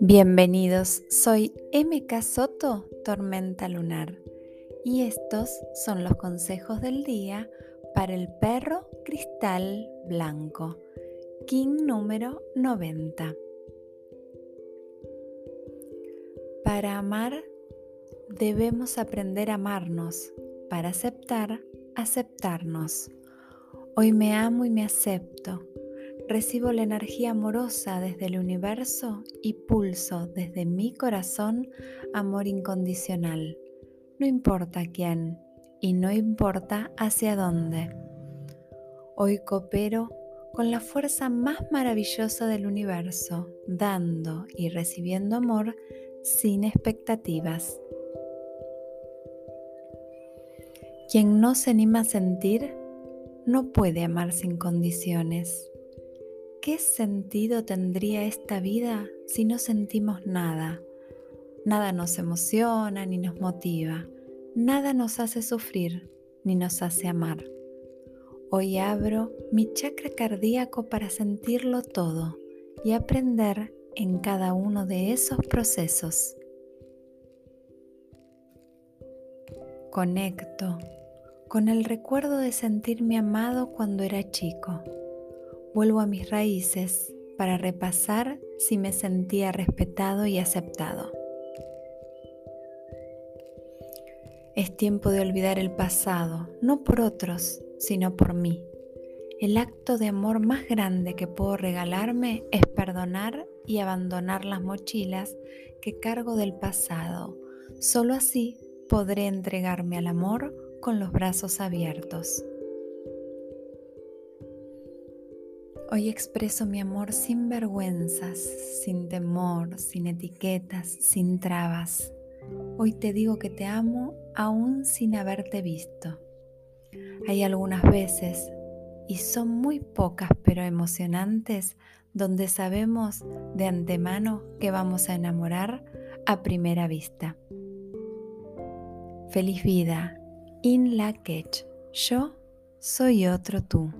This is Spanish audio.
Bienvenidos, soy MK Soto, Tormenta Lunar, y estos son los consejos del día para el perro cristal blanco, King número 90. Para amar debemos aprender a amarnos, para aceptar, aceptarnos. Hoy me amo y me acepto. Recibo la energía amorosa desde el universo y pulso desde mi corazón amor incondicional. No importa quién y no importa hacia dónde. Hoy coopero con la fuerza más maravillosa del universo, dando y recibiendo amor sin expectativas. Quien no se anima a sentir, no puede amar sin condiciones. ¿Qué sentido tendría esta vida si no sentimos nada? Nada nos emociona ni nos motiva, nada nos hace sufrir ni nos hace amar. Hoy abro mi chakra cardíaco para sentirlo todo y aprender en cada uno de esos procesos. Conecto con el recuerdo de sentirme amado cuando era chico. Vuelvo a mis raíces para repasar si me sentía respetado y aceptado. Es tiempo de olvidar el pasado, no por otros, sino por mí. El acto de amor más grande que puedo regalarme es perdonar y abandonar las mochilas que cargo del pasado. Solo así podré entregarme al amor con los brazos abiertos. Hoy expreso mi amor sin vergüenzas, sin temor, sin etiquetas, sin trabas. Hoy te digo que te amo aún sin haberte visto. Hay algunas veces, y son muy pocas pero emocionantes, donde sabemos de antemano que vamos a enamorar a primera vista. Feliz vida In la Yo soy otro tú.